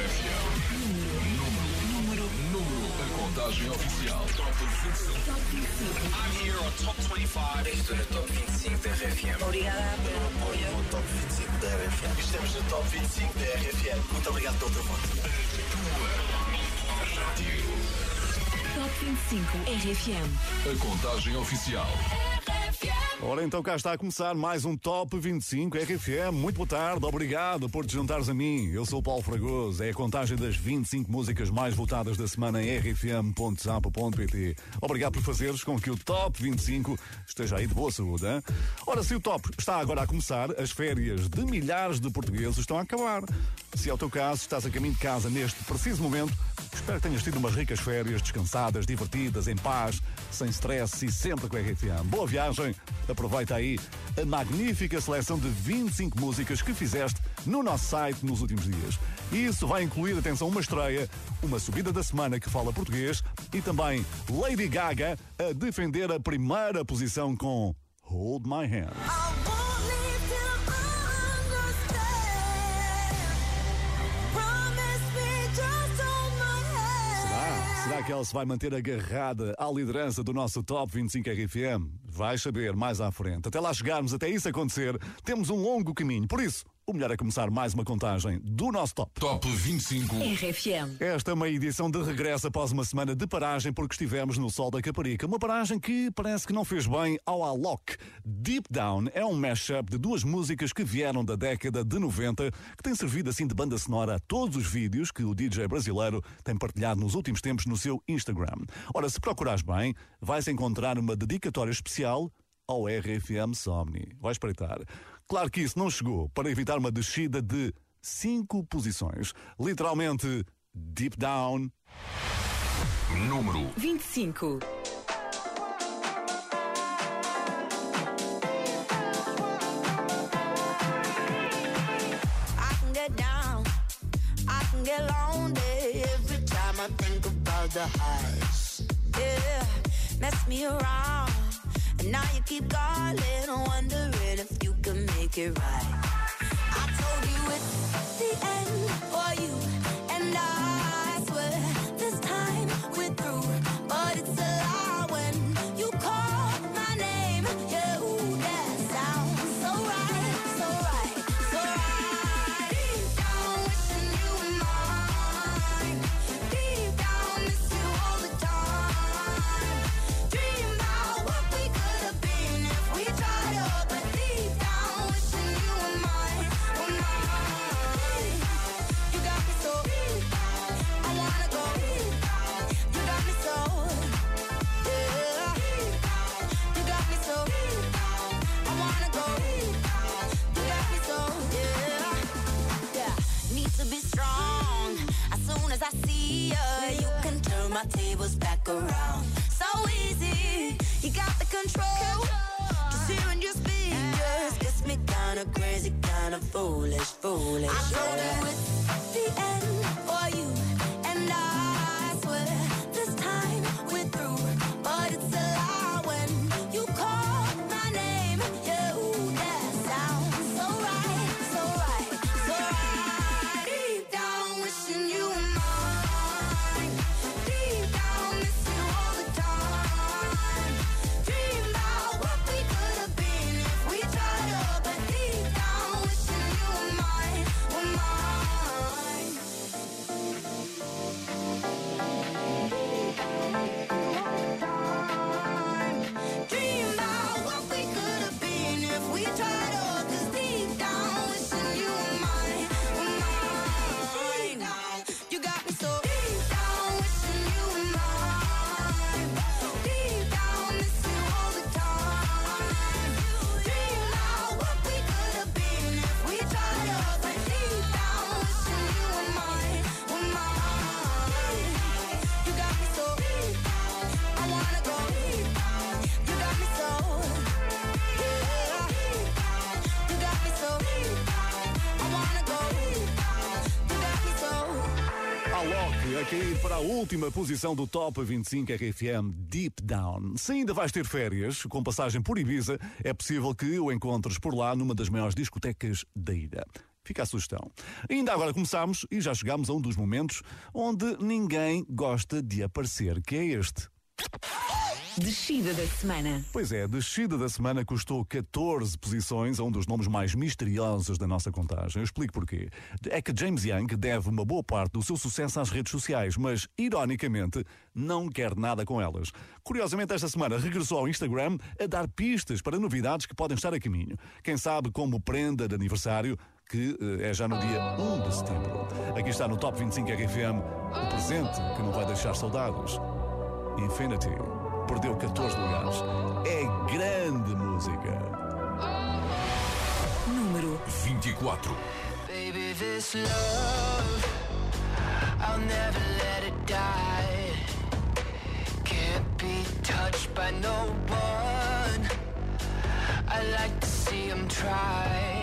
Número, número, número. A contagem oficial. Top 25. Top 25. I'm here on Top 25. Estou no Top 25 da RFM. Obrigada pelo apoio. No Top 25 da RFM. Estamos no Top 25 da RFM. Muito obrigado pelo teu voto. Top 25 RFM. A contagem oficial. Ora, então cá está a começar mais um Top 25 RFM. Muito boa tarde, obrigado por te juntares a mim. Eu sou o Paulo Fragoso. É a contagem das 25 músicas mais votadas da semana em rfm.zap.pt. Obrigado por fazeres com que o Top 25 esteja aí de boa saúde. Hein? Ora, se o Top está agora a começar, as férias de milhares de portugueses estão a acabar. Se é o teu caso, estás a caminho de casa neste preciso momento, espero que tenhas tido umas ricas férias, descansadas, divertidas, em paz, sem stress e sempre com a RFM. Boa viagem! Aproveita aí a magnífica seleção de 25 músicas que fizeste no nosso site nos últimos dias. Isso vai incluir, atenção, uma estreia, uma subida da semana que fala português e também Lady Gaga a defender a primeira posição com Hold My Hand. Será? Será que ela se vai manter agarrada à liderança do nosso Top 25 RFM? Vais saber mais à frente. Até lá chegarmos, até isso acontecer, temos um longo caminho. Por isso, o melhor é começar mais uma contagem do nosso top. Top 25. RFM. Esta é uma edição de regresso após uma semana de paragem porque estivemos no Sol da Caparica. Uma paragem que parece que não fez bem ao Alok. Deep Down é um mashup de duas músicas que vieram da década de 90 que tem servido assim de banda sonora a todos os vídeos que o DJ brasileiro tem partilhado nos últimos tempos no seu Instagram. Ora, se procurares bem, vais encontrar uma dedicatória especial ao RFM Somni. Vai espreitar. Claro que isso não chegou para evitar uma descida de cinco posições. Literalmente, deep down. Número 25. I can get lonely every time I think about the highs. Yeah, mess me around, and now you keep calling, wondering if you can make it right. I told you it's the end for you, and I my tables back around. So easy, you got the control. Just hearing your speakers gets me kinda crazy, kinda foolish, foolish. I told you it's the end última posição do Top 25 RFM Deep Down. Se ainda vais ter férias, com passagem por Ibiza, é possível que o encontres por lá numa das maiores discotecas da ilha. Fica a sugestão. Ainda agora começamos e já chegamos a um dos momentos onde ninguém gosta de aparecer, que é este. Descida da semana. Pois é, a descida da semana custou 14 posições a um dos nomes mais misteriosos da nossa contagem. Eu explico porquê. É que James Young deve uma boa parte do seu sucesso às redes sociais, mas, ironicamente, não quer nada com elas. Curiosamente, esta semana regressou ao Instagram a dar pistas para novidades que podem estar a caminho. Quem sabe como prenda de aniversário, que eh, é já no dia 1 de setembro. Aqui está no Top 25 RFM o presente que não vai deixar saudades. Infinity perdeu 14 lugares. É grande música. Número 24. Baby, this love, I'll never let it die. Can't be touched by no one. I like to see him try.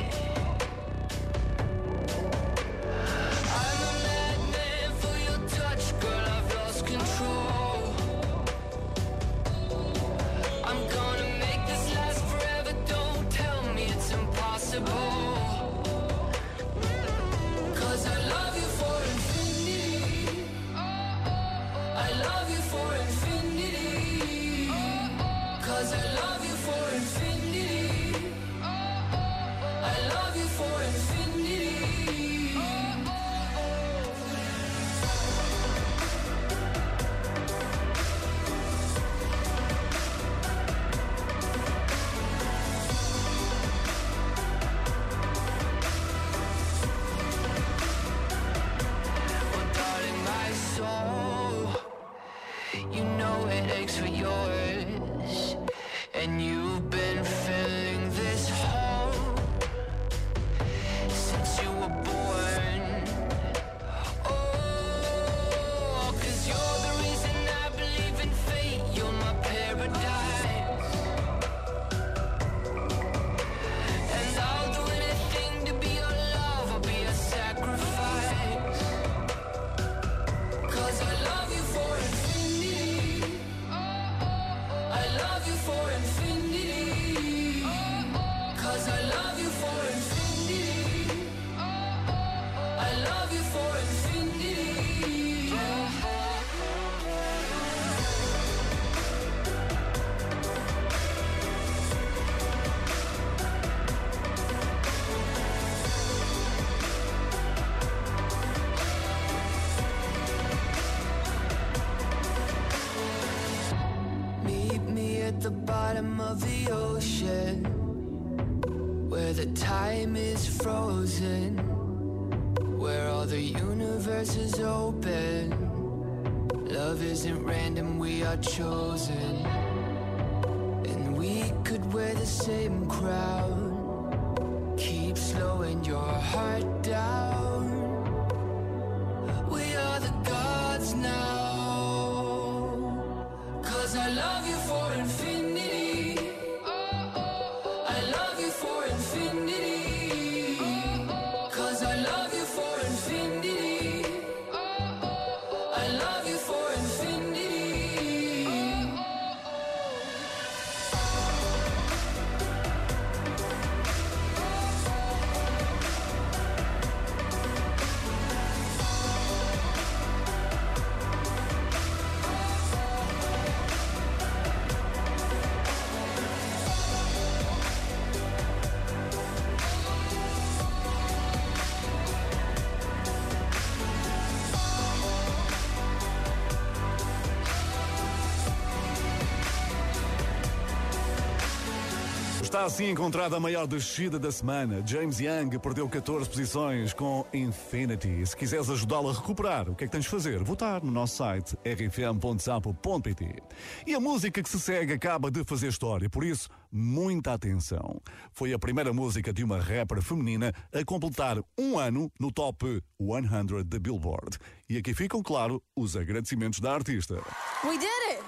Está assim encontrada a maior descida da semana. James Young perdeu 14 posições com Infinity. Se quiseres ajudá-lo a recuperar, o que é que tens de fazer? Votar no nosso site rfm.sapo.pt. E a música que se segue acaba de fazer história, por isso, muita atenção. Foi a primeira música de uma rapper feminina a completar um ano no top 100 da Billboard. E aqui ficam, claro, os agradecimentos da artista. We did it!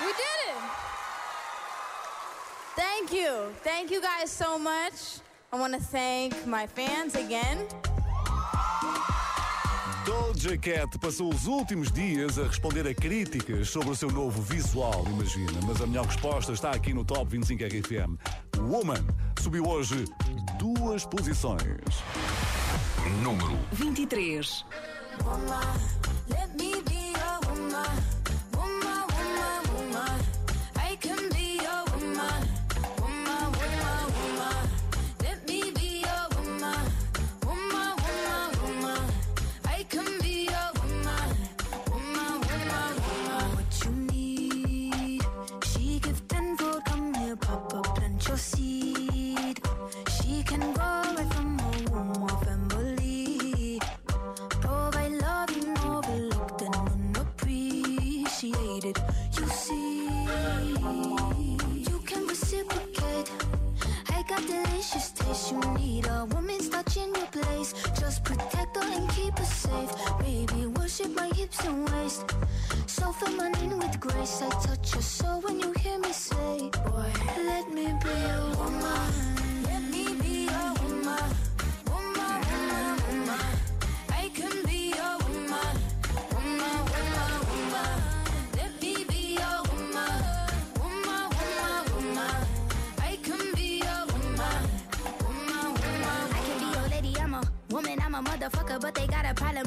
We did it! Thank you. Thank you guys so much. I want to thank my fans again. Doja Cat passou os últimos dias a responder a críticas sobre o seu novo visual, imagina. Mas a melhor resposta está aqui no Top 25 RFM. Woman subiu hoje duas posições. Número 23. Woman, I love you more beloved than when appreciated, you see. You can reciprocate. I got delicious tissue. Woman's touch in your place. Just protect her and keep her safe. Baby, worship my hips and waist. So fill mine with grace. I touch your soul when you hear me say, Boy, let me be a woman. But they got a problem.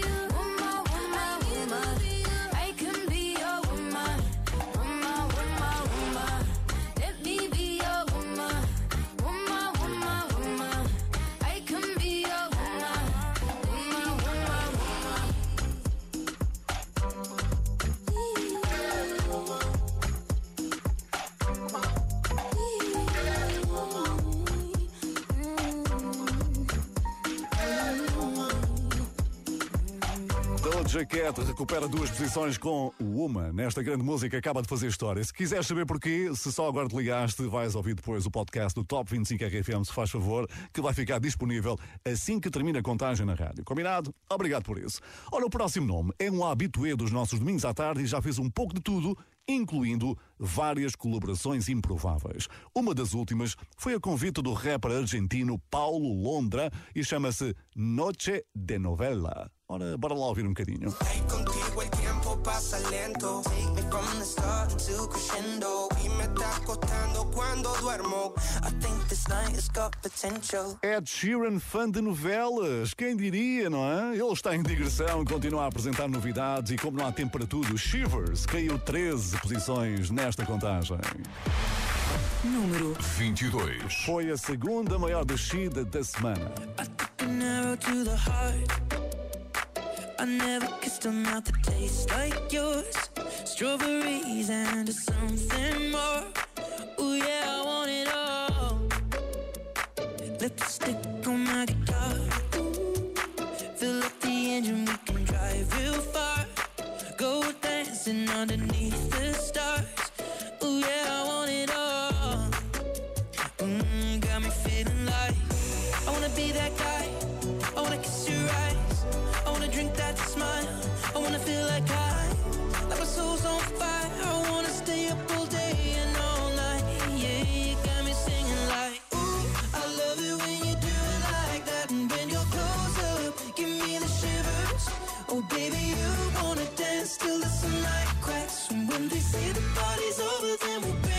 Doja Cat recupera duas posições com Woman. Nesta grande música acaba de fazer história. Se quiseres saber porquê, se só agora te ligaste, vais ouvir depois o podcast do Top 25 RFM, se faz favor, que vai ficar disponível assim que termina a contagem na rádio. Combinado? Obrigado por isso. Ora, o próximo nome é um habitué dos nossos domingos à tarde e já fez um pouco de tudo, incluindo várias colaborações improváveis. Uma das últimas foi a convite do rapper argentino Paulo Londra e chama-se Noche de Novela. Ora, bora lá ouvir um bocadinho. Pasa lento. Take me from the start until crescendo. Y me está cuando duermo. I think this night has got potential. Ed Sheeran, fã de novelas, quem diria, não é? Ele está em digressão, continua a apresentar novidades e, como não há tempo para tudo, Shivers caiu 13 posições nesta contagem. Número 22. Foi a segunda maior descida da semana. I never kissed a mouth that tastes like yours. Strawberries and something more. Ooh, yeah, I want it all. Lipstick dancing underneath the stars. Ooh, yeah, Say the party's over, then we'll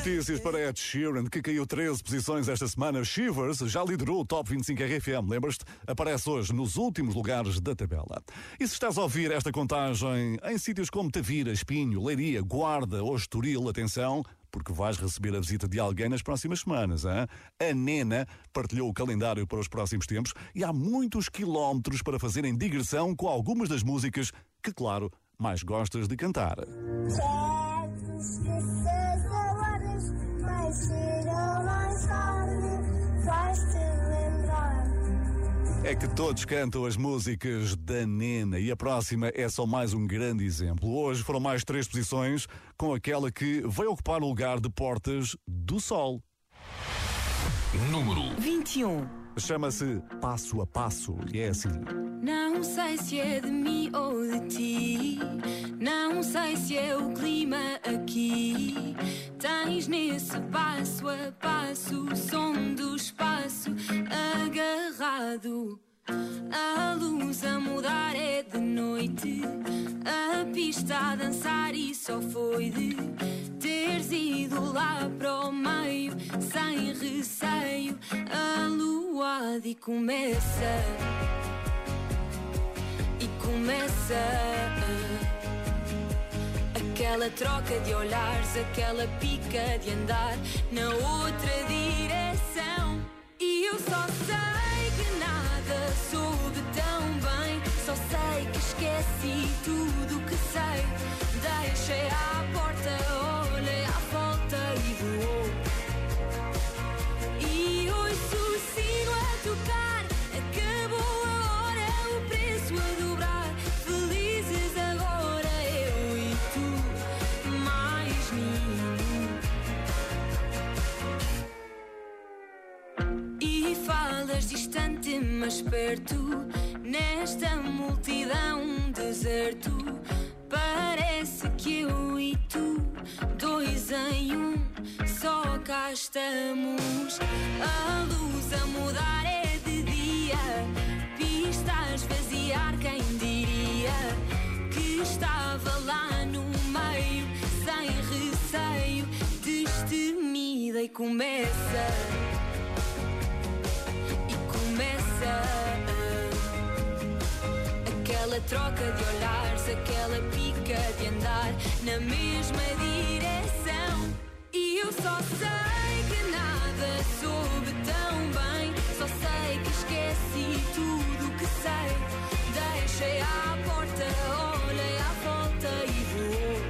notícias para Ed Sheeran, que caiu 13 posições esta semana. Shivers já liderou o Top 25 RFM, lembras-te? Aparece hoje nos últimos lugares da tabela. E se estás a ouvir esta contagem em sítios como Tavira, Espinho, Leiria, Guarda ou Estoril, atenção, porque vais receber a visita de alguém nas próximas semanas. Hein? A Nena partilhou o calendário para os próximos tempos e há muitos quilómetros para fazerem digressão com algumas das músicas que, claro, mais gostas de cantar. Mais cedo ou mais tarde vais-te lembrar. É que todos cantam as músicas da Nena e a próxima é só mais um grande exemplo. Hoje foram mais três posições com aquela que vai ocupar o lugar de Portas do Sol. Número 21. Chama-se Passo a Passo e é assim. Não sei se é de mim ou de ti. Não sei se é o clima aqui. Tens nesse passo a passo o som do espaço agarrado. A luz a mudar é de noite. A pista a dançar e só foi de teres ido lá para o meio sem receio. Aluado e começa e começa aquela troca de olhares, aquela pica de andar na outra direção. E eu só sei soube tão bem, só sei que esqueci tudo que sei. Deixei à porta, falas distante, mas perto, nesta multidão, um deserto. Parece que eu e tu, dois em um, só cá estamos. A luz a mudar é de dia, pista a esvaziar, quem diria que estava lá no meio, sem receio, destemida e começa. Aquela troca de olhares, aquela pica de andar na mesma direção. E eu só sei que nada soube tão bem, só sei que esqueci tudo o que sei. Deixei à porta, olhei à volta e voou.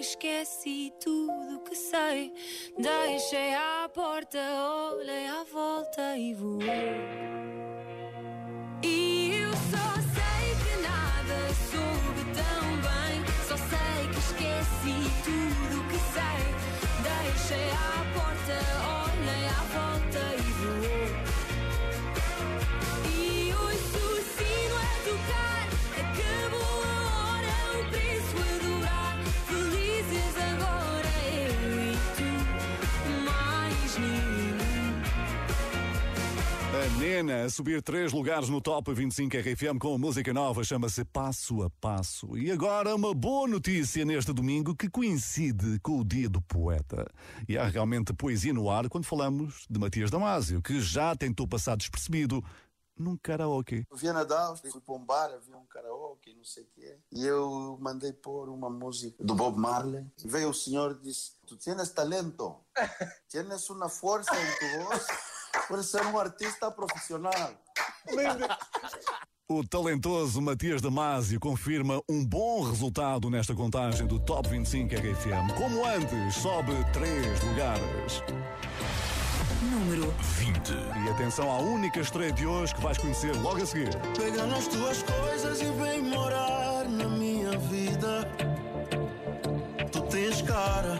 Que esqueci tudo que sei. Deixei à porta, olhei à volta e voei. E eu só sei que nada soube tão bem. Só sei que esqueci tudo que sei. Deixei à porta, olhei à volta A Nena a subir três lugares no Top 25 RFM com a música nova, chama-se Passo a Passo. E agora uma boa notícia neste domingo que coincide com o Dia do Poeta. E há realmente poesia no ar quando falamos de Matias Damasio, que já tentou passar despercebido num karaoke. Via Nadal, fui para um bar, havia um karaoke, não sei o que é. E eu mandei pôr uma música do Bob Marley. E veio o senhor e disse: Tu tienes talento, tienes uma força em tu voz, por ser um artista profissional. O talentoso Matias Damasio confirma um bom resultado nesta contagem do Top 25 RFM. Como antes, sobe três lugares. Número 20. E atenção à única estreia de hoje que vais conhecer logo a seguir. Pega nas tuas coisas e vem morar na minha vida. Tu tens cara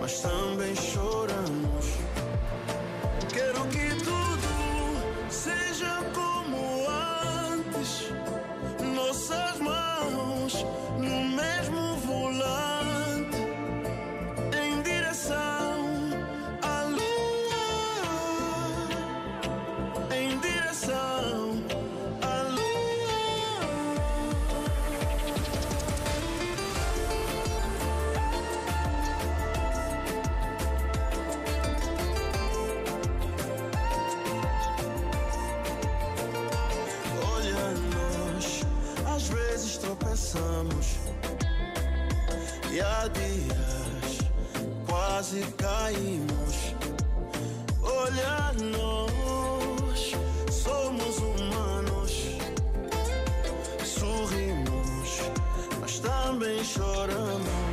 mas também choramos. Quero que tudo seja como antes. Nossas mãos e há dias quase caímos. Olha nós, somos humanos, sorrimos, mas também choramos.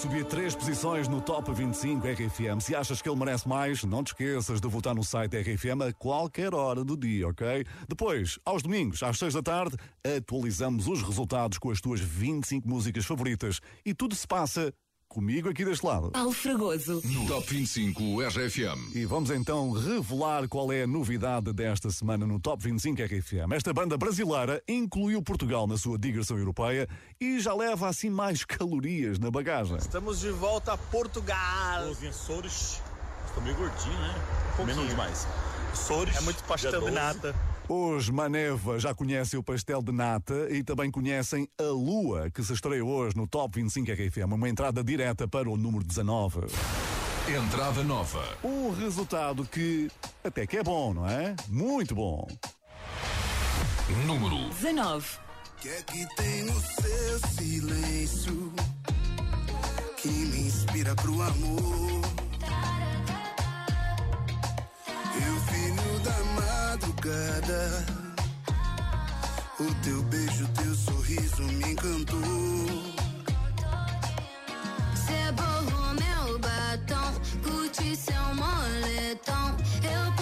Subir três posições no Top 25 RFM. Se achas que ele merece mais, não te esqueças de votar no site RFM a qualquer hora do dia, ok? Depois, aos domingos, às seis da tarde, atualizamos os resultados com as tuas 25 músicas favoritas. E tudo se passa comigo aqui deste lado. Paulo Fragoso. No Top 25 RFM. E vamos então revelar qual é a novidade desta semana no Top 25 RFM. Esta banda brasileira incluiu Portugal na sua digressão europeia e já leva assim mais calorias na bagagem. Estamos de volta a Portugal. Os Açores estão meio gordinhos, né? Comendo demais. Açores. É muito pastel dia de 12. nata. Os Maneva já conhecem o pastel de nata e também conhecem a Lua, que se estreia hoje no Top 25 RFM, uma entrada direta para o número 19. Entrada nova. Um resultado que até que é bom, não é? Muito bom. Número 19. que é que tem no seu silêncio que me inspira pro amor? Eu, filho da madrugada, o teu beijo, teu sorriso me encantou. Cê borrou meu batom, curti seu moletom. Eu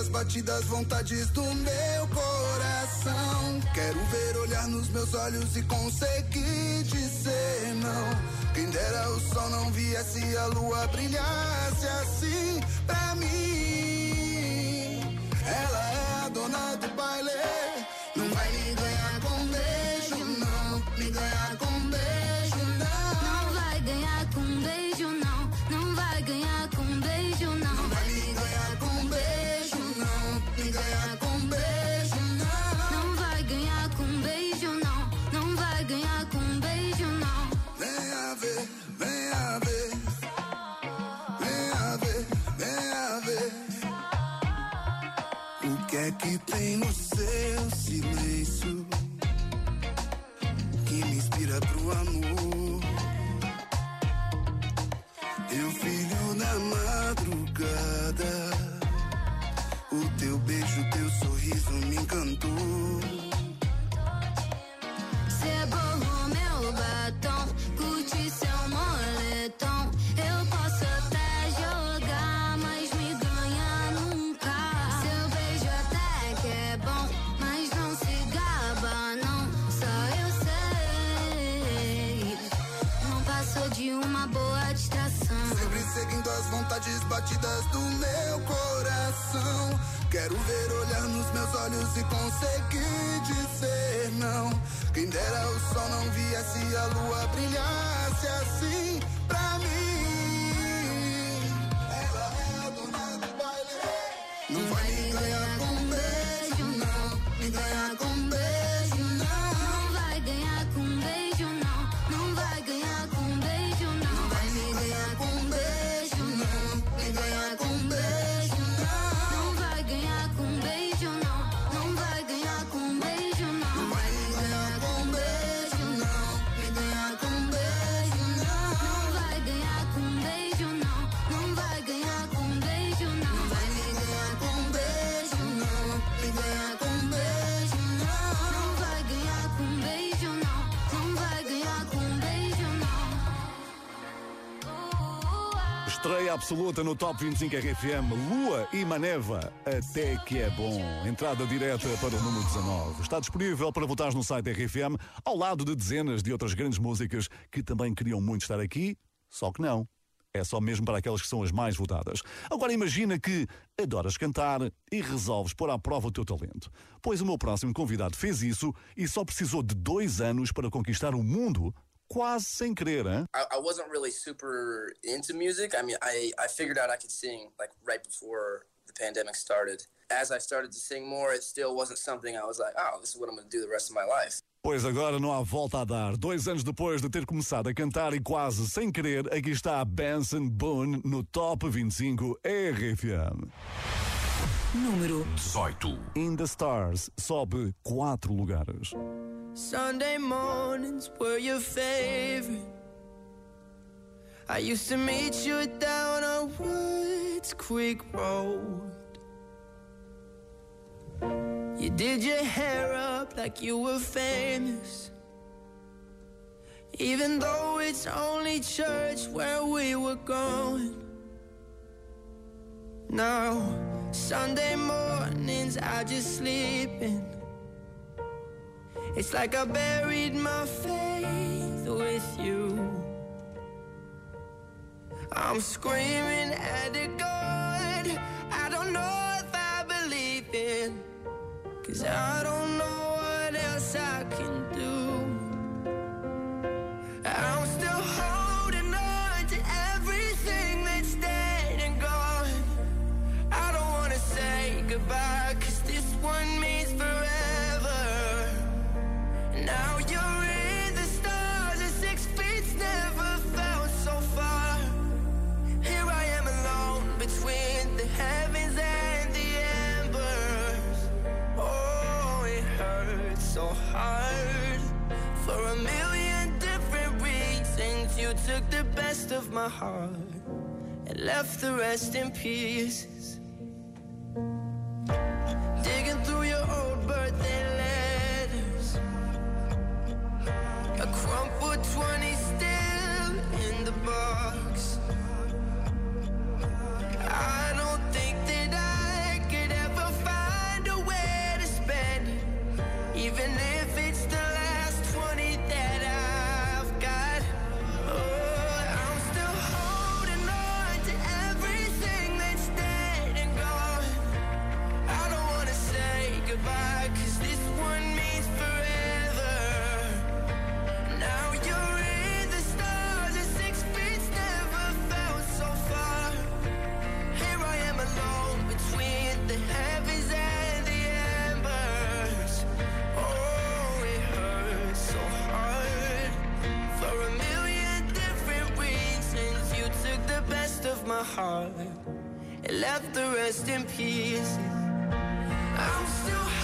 as batidas, vontades do meu coração. Quero ver olhar nos meus olhos e conseguir dizer não. Quem dera o sol não viesse, a lua brilhasse assim pra mim. Absoluta no Top 25 RFM, Lua e Maneva, até que é bom. Entrada direta para o número 19. Está disponível para votar no site RFM, ao lado de dezenas de outras grandes músicas que também queriam muito estar aqui, só que não. É só mesmo para aquelas que são as mais votadas. Agora imagina que adoras cantar e resolves pôr à prova o teu talento. Pois o meu próximo convidado fez isso e só precisou de dois anos para conquistar o mundo, quase sem querer, hein? I, I wasn't really super into music. I mean, I, I figured out I could sing like right before the pandemic started. As I started to sing more, it still wasn't something I was like, oh, this is what I'm going to do the rest of my life. Pois agora não há volta a dar. Dois anos depois de ter começado a cantar e quase sem querer, aqui está Benson Boone no Top 25 RFM. Número 18. In the Stars sobe quatro lugares. Sunday mornings were your favorite. I used to meet you down on Woods Creek Road. You did your hair up like you were famous. Even though it's only church where we were going. Now, Sunday mornings I just sleep in. It's like I buried my faith with you. I'm screaming at the God I don't know if I believe in. Cause I don't know what else I can do. My heart and left the rest in pieces. Digging through your old birthday letters, a crumpled 20 heart and left the rest in pieces. I'm still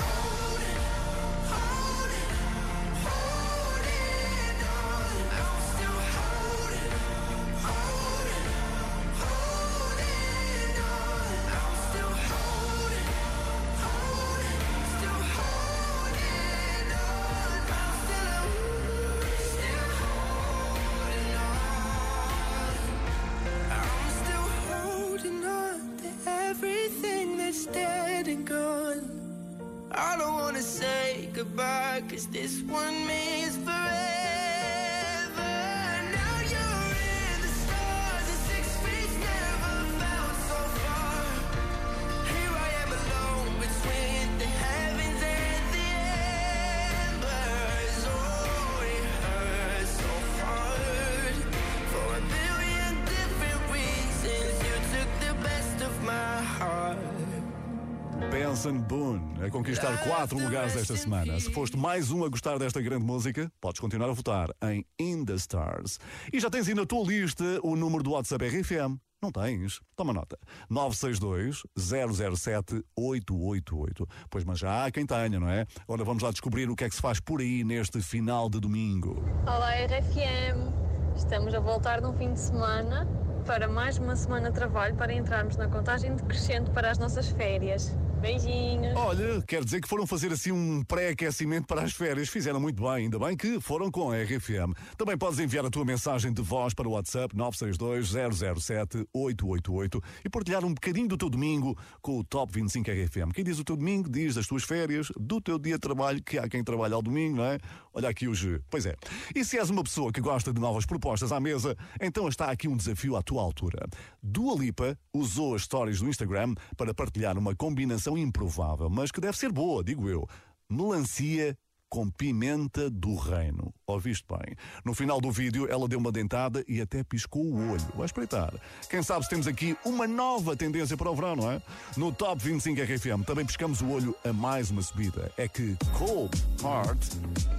quatro lugares esta semana. Se foste mais um a gostar desta grande música, podes continuar a votar em In the Stars. E já tens aí na tua lista o número do WhatsApp RFM. Não tens? Toma nota. 962-007-888. Pois, mas já há quem tenha, não é? Ora, vamos lá descobrir o que é que se faz por aí neste final de domingo. Olá RFM, estamos a voltar num fim de semana para mais uma semana de trabalho para entrarmos na contagem decrescente para as nossas férias. Beijinhos. Olha, quer dizer que foram fazer assim um pré-aquecimento para as férias. Fizeram muito bem, ainda bem que foram com a RFM. Também podes enviar a tua mensagem de voz para o WhatsApp 962-007-888 e partilhar um bocadinho do teu domingo com o Top 25 RFM. Quem diz o teu domingo, diz das tuas férias, do teu dia de trabalho, que há quem trabalha ao domingo, não é? Olha aqui os. Pois é. E se és uma pessoa que gosta de novas propostas à mesa, então está aqui um desafio à tua altura. Dua Lipa usou as stories do Instagram para partilhar uma combinação improvável, mas que deve ser boa, digo eu. Melancia com pimenta do reino. Ouviste bem? No final do vídeo, ela deu uma dentada e até piscou o olho. Vai espreitar. Quem sabe se temos aqui uma nova tendência para o verão, não é? No Top 25 RFM também piscamos o olho a mais uma subida. É que Cold Heart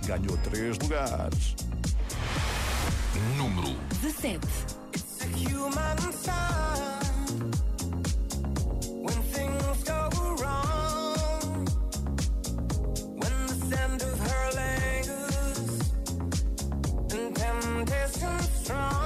ganhou três lugares. Número 17. human sign strong.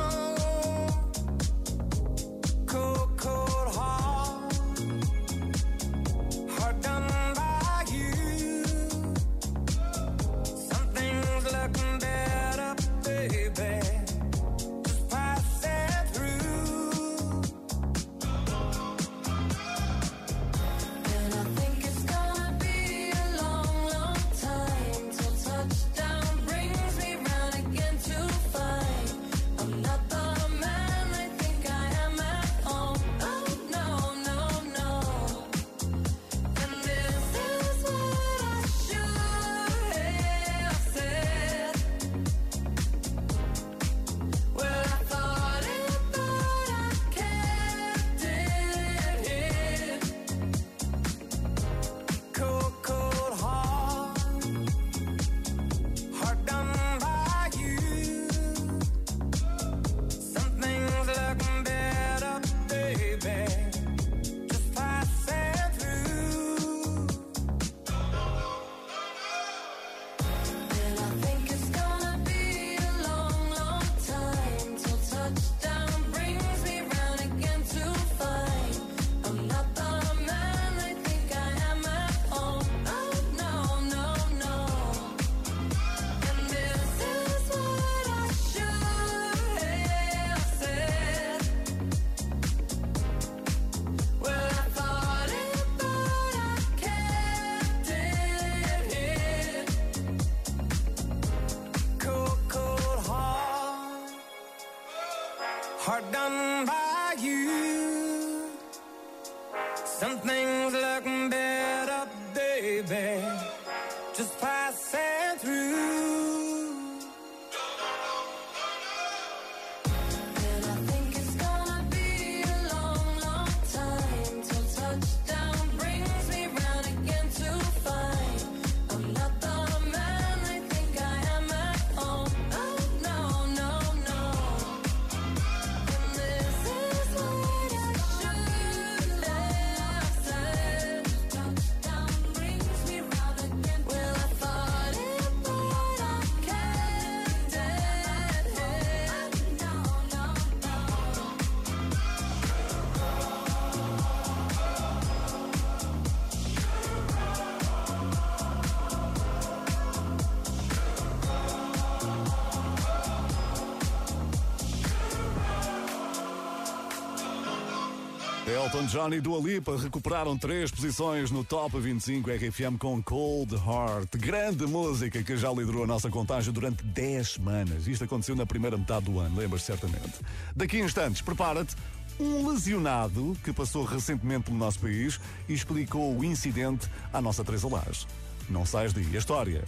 Elton John e Dua Lipa recuperaram três posições no Top 25 RFM com Cold Heart. Grande música que já liderou a nossa contagem durante 10 semanas. Isto aconteceu na primeira metade do ano, lembras certamente. Daqui a instantes, prepara-te. Um lesionado que passou recentemente pelo nosso país e explicou o incidente à nossa Teresa Lage. Não sais daí. A história,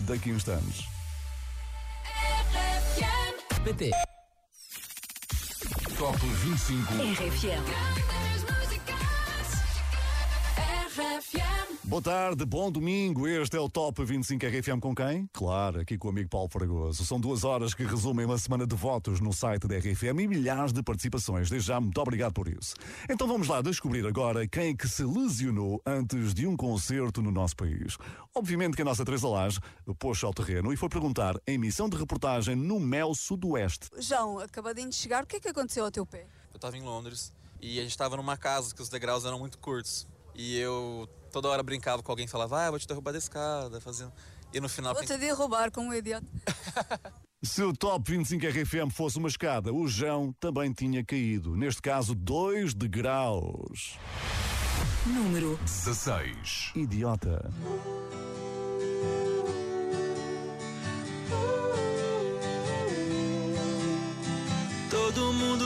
daqui a instantes. PT. Top 25. RFM. Boa tarde, bom domingo. Este é o Top 25 RFM com quem? Claro, aqui com o amigo Paulo Fragoso. São duas horas que resumem uma semana de votos no site da RFM e milhares de participações. Desde já, muito obrigado por isso. Então vamos lá descobrir agora quem é que se lesionou antes de um concerto no nosso país. Obviamente que a nossa Teresa Lage pôs ao terreno e foi perguntar em missão de reportagem no Mel Sudoeste. João, acabadinho de chegar, o que é que aconteceu ao teu pé? Eu estava em Londres e a gente estava numa casa que os degraus eram muito curtos. E eu toda hora brincava com alguém e falava, ah, eu vou te derrubar da escada, fazendo. E no final. Vou-te derrubar como um idiota. Se o Top 25 RFM fosse uma escada, o João também tinha caído. Neste caso, dois degraus. Número 16. Idiota.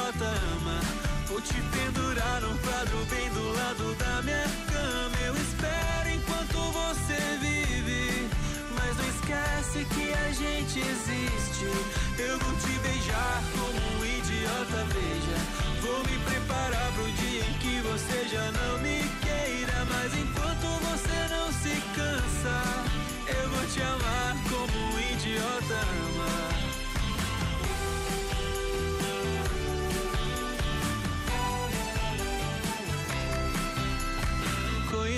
idiota ama. Vou te pendurar num quadro bem do lado da minha cama. Eu espero enquanto você vive. Mas não esquece que a gente existe. Eu vou te beijar como um idiota, veja. Vou me preparar pro dia em que você já não me queira. Mas enquanto você não se cansa, eu vou te amar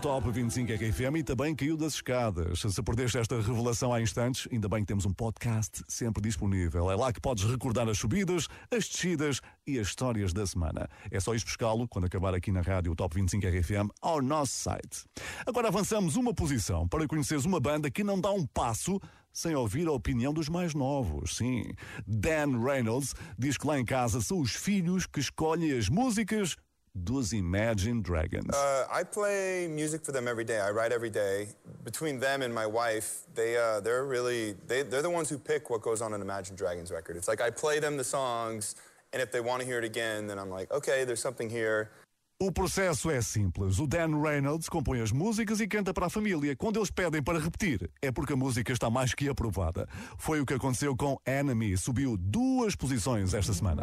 Top 25 RFM e também caiu das escadas. Se perdeste esta revelação há instantes, ainda bem que temos um podcast sempre disponível. É lá que podes recordar as subidas, as descidas e as histórias da semana. É só ir buscá-lo quando acabar aqui na rádio Top 25 RFM ao nosso site. Agora avançamos uma posição para conheceres uma banda que não dá um passo sem ouvir a opinião dos mais novos. Sim, Dan Reynolds diz que lá em casa são os filhos que escolhem as músicas dos Imagine Dragons. Uh, I play music for them every day. I write every day. Between them and my wife, they uh, they're really they they're the ones who pick what goes on an Imagine Dragons record. It's like I play them the songs, and if they want to hear it again, then I'm like, okay, there's something here. O processo é simples. O Dan Reynolds compõe as músicas e canta para a família. Quando eles pedem para repetir, é porque a música está mais que aprovada. Foi o que aconteceu com Enemy. Subiu duas posições esta semana.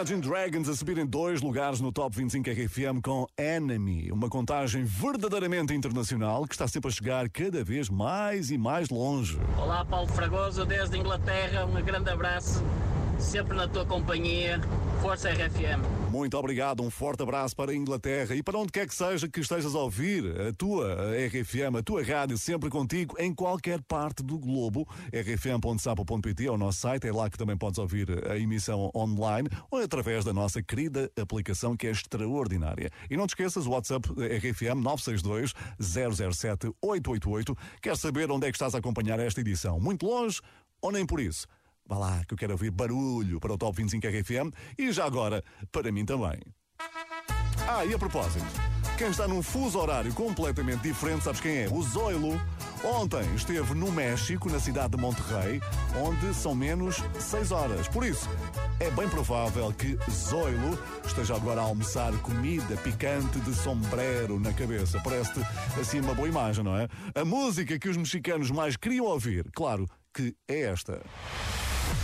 Imagine Dragons a subirem dois lugares no Top 25 RFM com Enemy, uma contagem verdadeiramente internacional que está sempre a chegar cada vez mais e mais longe. Olá, Paulo Fragoso, desde Inglaterra. Um grande abraço, sempre na tua companhia. Força RFM. Muito obrigado, um forte abraço para a Inglaterra e para onde quer que seja que estejas a ouvir a tua RFM, a tua rádio, sempre contigo, em qualquer parte do globo. rfm.sapo.pt é o nosso site, é lá que também podes ouvir a emissão online ou através da nossa querida aplicação que é extraordinária. E não te esqueças, o WhatsApp RFM 962 007 888. Quer saber onde é que estás a acompanhar esta edição? Muito longe ou nem por isso? Vá lá, que eu quero ouvir barulho para o Top 25 RFM e já agora para mim também. Ah, e a propósito, quem está num fuso horário completamente diferente, sabes quem é? O Zoilo. Ontem esteve no México, na cidade de Monterrey, onde são menos 6 horas. Por isso, é bem provável que Zoilo esteja agora a almoçar comida picante de sombrero na cabeça. Parece-te assim uma boa imagem, não é? A música que os mexicanos mais queriam ouvir, claro que é esta.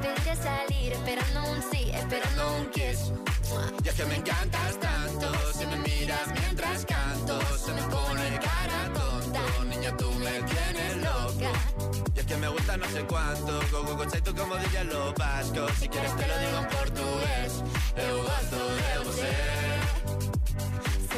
Y como dos niños chicos te pediré salir, esperando un sí, esperando un kiss. Y es que me encantas tanto, si me miras mientras canto, se me pone cara tonta. Niña, tú me tienes loca. Y es que me gusta no sé cuánto, go go tú como dirían los vascos. Si quieres te lo digo en portugués, eu gosto de você.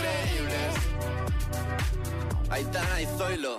increíbles. Aitana y Zoilo.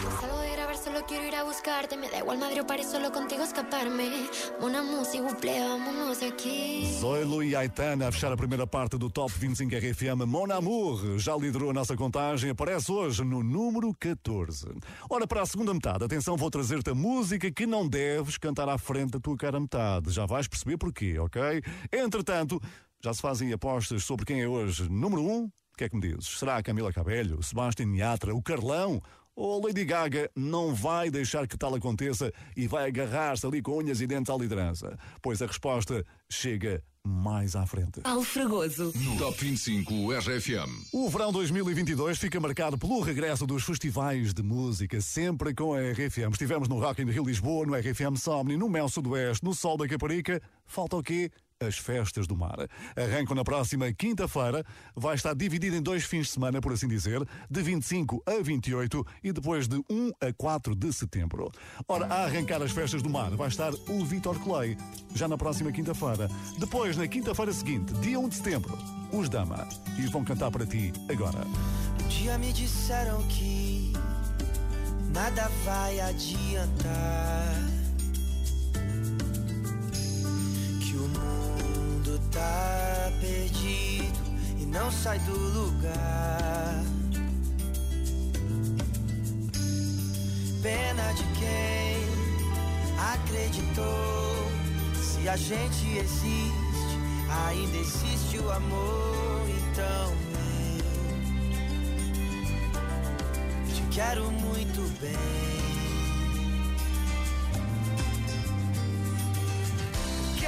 Salgo de grabar, solo quiero ir a buscarte, me da igual Madrid o París, solo contigo escaparme. Una música, vámonos. Zoilo e Aitana a fechar a primeira parte do Top 25 RFM Mon Amour já liderou a nossa contagem, aparece hoje no número 14. Ora, para a segunda metade, atenção, vou trazer-te a música que não deves cantar à frente da tua cara metade. Já vais perceber porquê, ok? Entretanto, já se fazem apostas sobre quem é hoje número 1? O que é que me dizes? Será Camila Cabelho, Sebastián Yatra, o Carlão? Ou Lady Gaga não vai deixar que tal aconteça e vai agarrar-se ali com unhas e dentes à liderança? Pois a resposta chega mais à frente. Paulo Fragoso. No Top 25 RFM. O verão 2022 fica marcado pelo regresso dos festivais de música, sempre com a RFM. Estivemos no Rock in Rio Lisboa, no RFM Somni, no Mel Sudoeste, no Sol da Caparica. Falta o quê? As festas do mar. Arrancam na próxima quinta-feira. Vai estar dividido em dois fins de semana, por assim dizer, de 25 a 28 e depois de 1 a 4 de setembro. Ora, a arrancar as festas do mar vai estar o Vitor Clay, já na próxima quinta-feira. Depois, na quinta-feira seguinte, dia 1 de setembro, os Dama. E vão cantar para ti agora. Um dia me disseram que nada vai adiantar. O mundo tá perdido e não sai do lugar. Pena de quem acreditou. Se a gente existe, ainda existe o amor. Então eu te quero muito bem.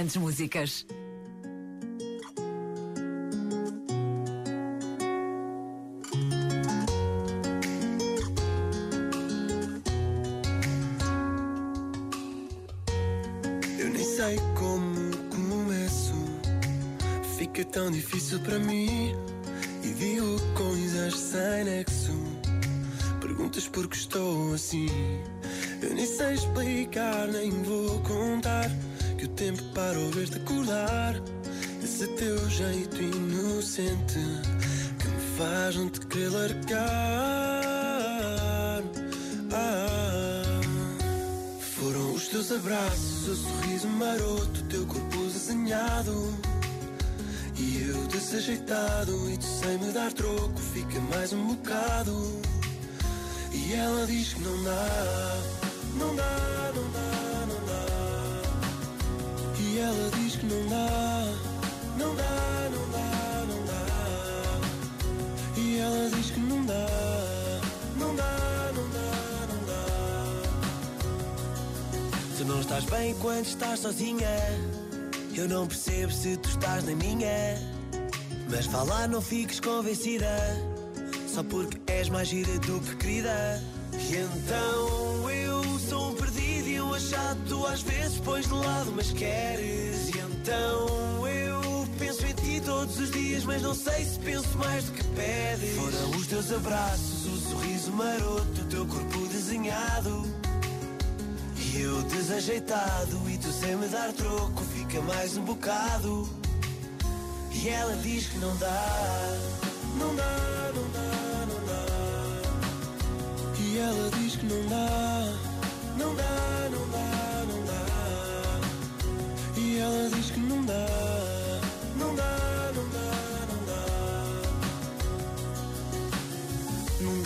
Grandes músicas. Eu nem sei como começo. Fica tão difícil para mim. E digo coisas sem nexo. Perguntas porque estou assim. Eu nem sei explicar, nem vou contar. Que o tempo para ouvir-te acordar. Esse teu jeito inocente que me faz não te querer largar. Ah, foram os teus abraços, o sorriso maroto, teu corpo desenhado. E eu desajeitado, e tu sem me dar troco, fica mais um bocado. E ela diz que não dá, não dá, E ela diz que não dá, não dá, não dá, não dá. E ela diz que não dá, não dá, não dá, não dá. Tu não estás bem quando estás sozinha. Eu não percebo se tu estás na minha. Mas vá lá, não fiques convencida. Só porque és mais gira do que querida. E então Tu às vezes pões de lado, mas queres. E então eu penso em ti todos os dias, mas não sei se penso mais do que pedes. Foram os teus abraços, o sorriso maroto, o teu corpo desenhado. E eu desajeitado, e tu sem me dar troco, fica mais um bocado. E ela diz que não dá, não dá, não dá, não dá. E ela diz que não dá,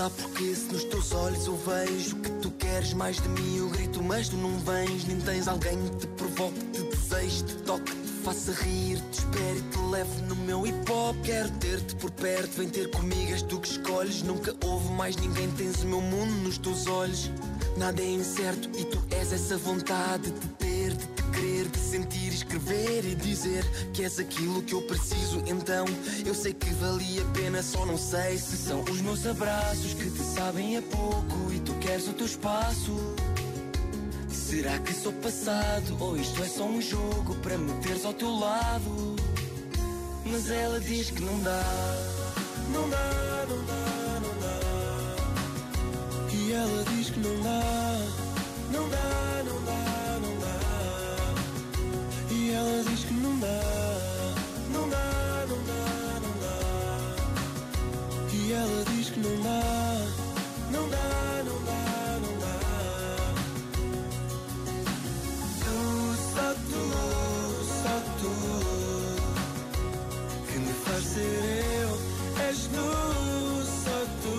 dá porque se nos teus olhos eu vejo que tu queres mais de mim, eu grito, mas tu não vens, nem tens alguém que te provoque, te deseje, te toque, te faça rir, te espere e te leve no meu hip hop. Quero ter-te por perto, vem ter comigo, és tu que escolhes. Nunca houve mais ninguém, tens o meu mundo nos teus olhos. Nada é incerto e tu és essa vontade de sentir, escrever e dizer que és aquilo que eu preciso. Então eu sei que valia a pena, só não sei se são os meus abraços que te sabem a pouco e tu queres o teu espaço. Será que sou passado ou isto é só um jogo para me teres ao teu lado? Mas ela diz que não dá, não dá, não dá, não dá. E ela diz que não dá, não dá, Ela diz que não dá. Não dá, não dá, não dá. Que ela diz que não dá. Não dá, não dá, não dá. Tu, só tu, só tu. Que me faz ser eu. És tu, só tu.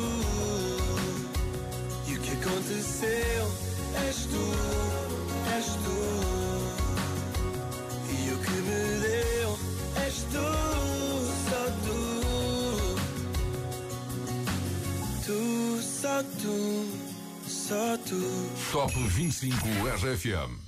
E o que aconteceu? És tu. Tu, só tu. Top 25 RFM.